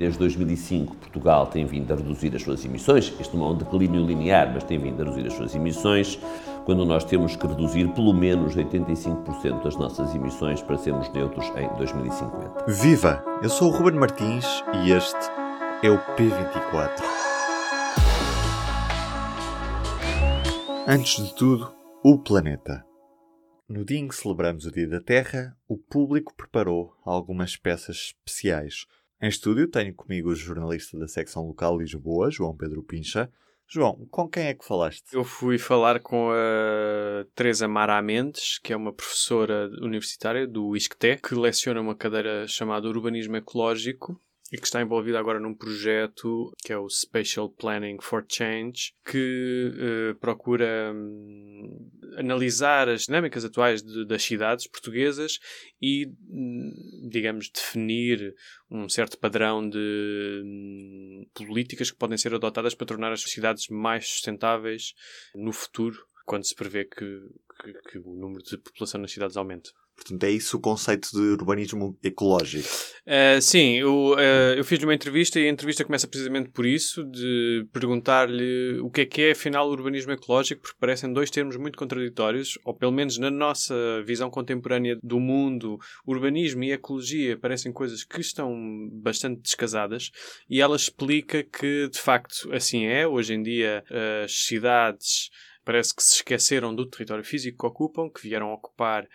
Desde 2005, Portugal tem vindo a reduzir as suas emissões. Isto não é um declínio linear, mas tem vindo a reduzir as suas emissões, quando nós temos que reduzir pelo menos 85% das nossas emissões para sermos neutros em 2050. Viva! Eu sou o Ruben Martins e este é o P24. Antes de tudo, o planeta. No dia em que celebramos o Dia da Terra, o público preparou algumas peças especiais em estúdio tenho comigo o jornalista da secção local Lisboa, João Pedro Pincha. João, com quem é que falaste? Eu fui falar com a Teresa Mara Mendes, que é uma professora universitária do ISCTE, que leciona uma cadeira chamada Urbanismo Ecológico e que está envolvida agora num projeto que é o Spatial Planning for Change, que uh, procura um, analisar as dinâmicas atuais de, das cidades portuguesas e, hum, digamos, definir um certo padrão de um, políticas que podem ser adotadas para tornar as cidades mais sustentáveis no futuro, quando se prevê que, que, que o número de população nas cidades aumente. Portanto, é isso o conceito de urbanismo ecológico. Uh, sim, eu, uh, eu fiz uma entrevista e a entrevista começa precisamente por isso, de perguntar-lhe o que é que é, afinal, o urbanismo ecológico, porque parecem dois termos muito contraditórios, ou pelo menos na nossa visão contemporânea do mundo, urbanismo e ecologia parecem coisas que estão bastante descasadas, e ela explica que, de facto, assim é. Hoje em dia, as cidades parece que se esqueceram do território físico que ocupam, que vieram ocupar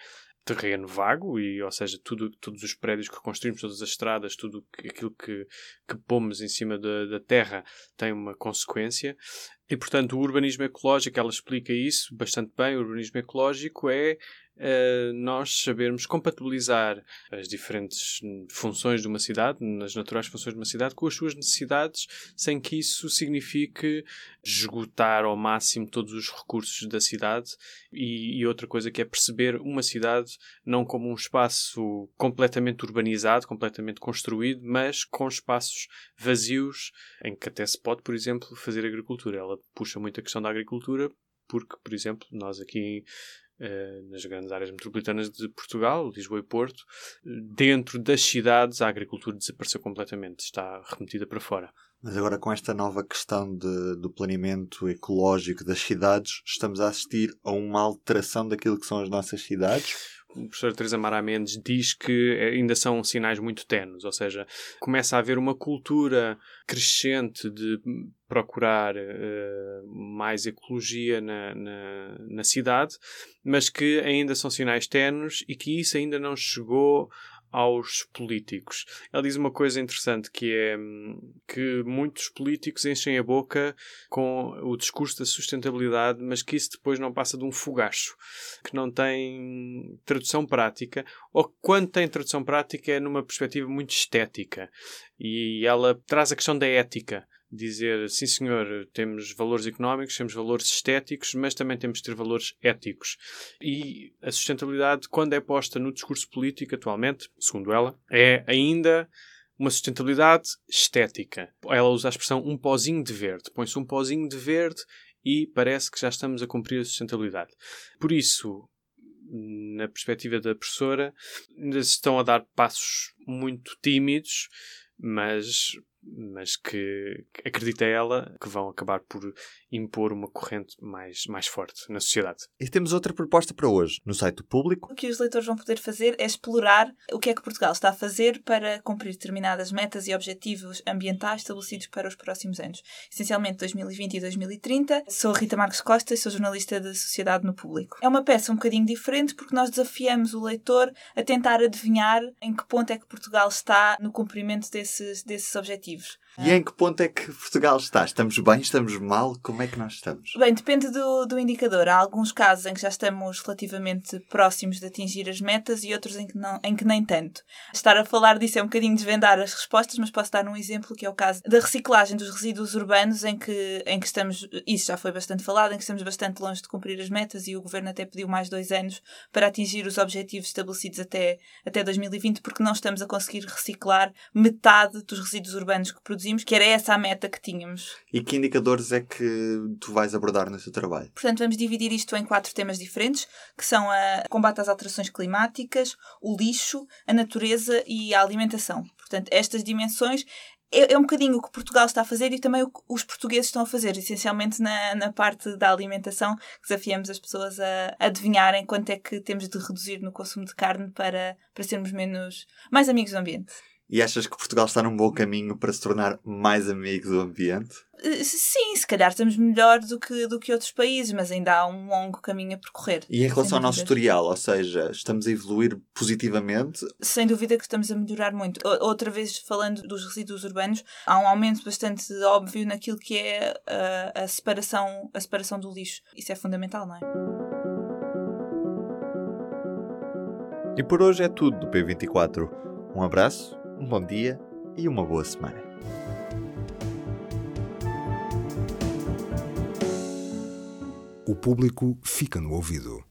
terreno vago, e, ou seja, tudo, todos os prédios que construímos, todas as estradas, tudo aquilo que, que pomos em cima da, da terra tem uma consequência. E, portanto, o urbanismo ecológico, ela explica isso bastante bem. O urbanismo ecológico é uh, nós sabermos compatibilizar as diferentes funções de uma cidade, as naturais funções de uma cidade, com as suas necessidades, sem que isso signifique esgotar ao máximo todos os recursos da cidade. E, e outra coisa que é perceber uma cidade não como um espaço completamente urbanizado, completamente construído, mas com espaços vazios em que até se pode, por exemplo, fazer agricultura. Ela puxa muito a questão da agricultura porque, por exemplo, nós aqui eh, nas grandes áreas metropolitanas de Portugal, Lisboa e Porto, dentro das cidades a agricultura desapareceu completamente, está remetida para fora. Mas agora com esta nova questão de, do planeamento ecológico das cidades, estamos a assistir a uma alteração daquilo que são as nossas cidades? O professor Teresa Mara Mendes diz que ainda são sinais muito tenos, ou seja, começa a haver uma cultura crescente de procurar uh, mais ecologia na, na, na, cidade, mas que ainda são sinais tenos e que isso ainda não chegou aos políticos. Ela diz uma coisa interessante que é hum, que muitos políticos enchem a boca com o discurso da sustentabilidade, mas que isso depois não passa de um fogacho, que não tem tradução prática, ou quando tem tradução prática é numa perspectiva muito estética. E ela traz a questão da ética dizer sim senhor, temos valores económicos, temos valores estéticos, mas também temos de ter valores éticos. E a sustentabilidade, quando é posta no discurso político atualmente, segundo ela, é ainda uma sustentabilidade estética. Ela usa a expressão um pozinho de verde. Põe-se um pozinho de verde e parece que já estamos a cumprir a sustentabilidade. Por isso, na perspectiva da professora, ainda se estão a dar passos muito tímidos, mas mas que acredita ela que vão acabar por impor uma corrente mais, mais forte na sociedade. E temos outra proposta para hoje, no site público. O que os leitores vão poder fazer é explorar o que é que Portugal está a fazer para cumprir determinadas metas e objetivos ambientais estabelecidos para os próximos anos, essencialmente 2020 e 2030. Sou Rita Marques Costa e sou jornalista de Sociedade no Público. É uma peça um bocadinho diferente porque nós desafiamos o leitor a tentar adivinhar em que ponto é que Portugal está no cumprimento desses, desses objetivos objetivos. E em que ponto é que Portugal está? Estamos bem? Estamos mal? Como é que nós estamos? Bem, depende do, do indicador. Há alguns casos em que já estamos relativamente próximos de atingir as metas e outros em que, não, em que nem tanto. Estar a falar disso é um bocadinho desvendar as respostas, mas posso dar um exemplo que é o caso da reciclagem dos resíduos urbanos, em que, em que estamos, isso já foi bastante falado, em que estamos bastante longe de cumprir as metas e o Governo até pediu mais dois anos para atingir os objetivos estabelecidos até, até 2020, porque não estamos a conseguir reciclar metade dos resíduos urbanos que produzimos produzimos, que era essa a meta que tínhamos. E que indicadores é que tu vais abordar no teu trabalho? Portanto, vamos dividir isto em quatro temas diferentes, que são a combate às alterações climáticas, o lixo, a natureza e a alimentação. Portanto, estas dimensões é, é, um bocadinho o que Portugal está a fazer e também o que os portugueses estão a fazer, essencialmente na, na parte da alimentação, desafiamos as pessoas a, a adivinharem quanto é que temos de reduzir no consumo de carne para, para sermos menos mais amigos do ambiente. E achas que Portugal está num bom caminho para se tornar mais amigo do ambiente? Eh, sim, se calhar estamos melhor do que, do que outros países, mas ainda há um longo caminho a percorrer. E em relação ao nosso historial, ou seja, estamos a evoluir positivamente? Sem dúvida que estamos a melhorar muito. Outra vez, falando dos resíduos urbanos, há um aumento bastante óbvio naquilo que é a, a separação, a separação do lixo. Isso é fundamental, não é? E por hoje é tudo do P24. Um abraço um bom dia e uma boa semana. O público fica no ouvido.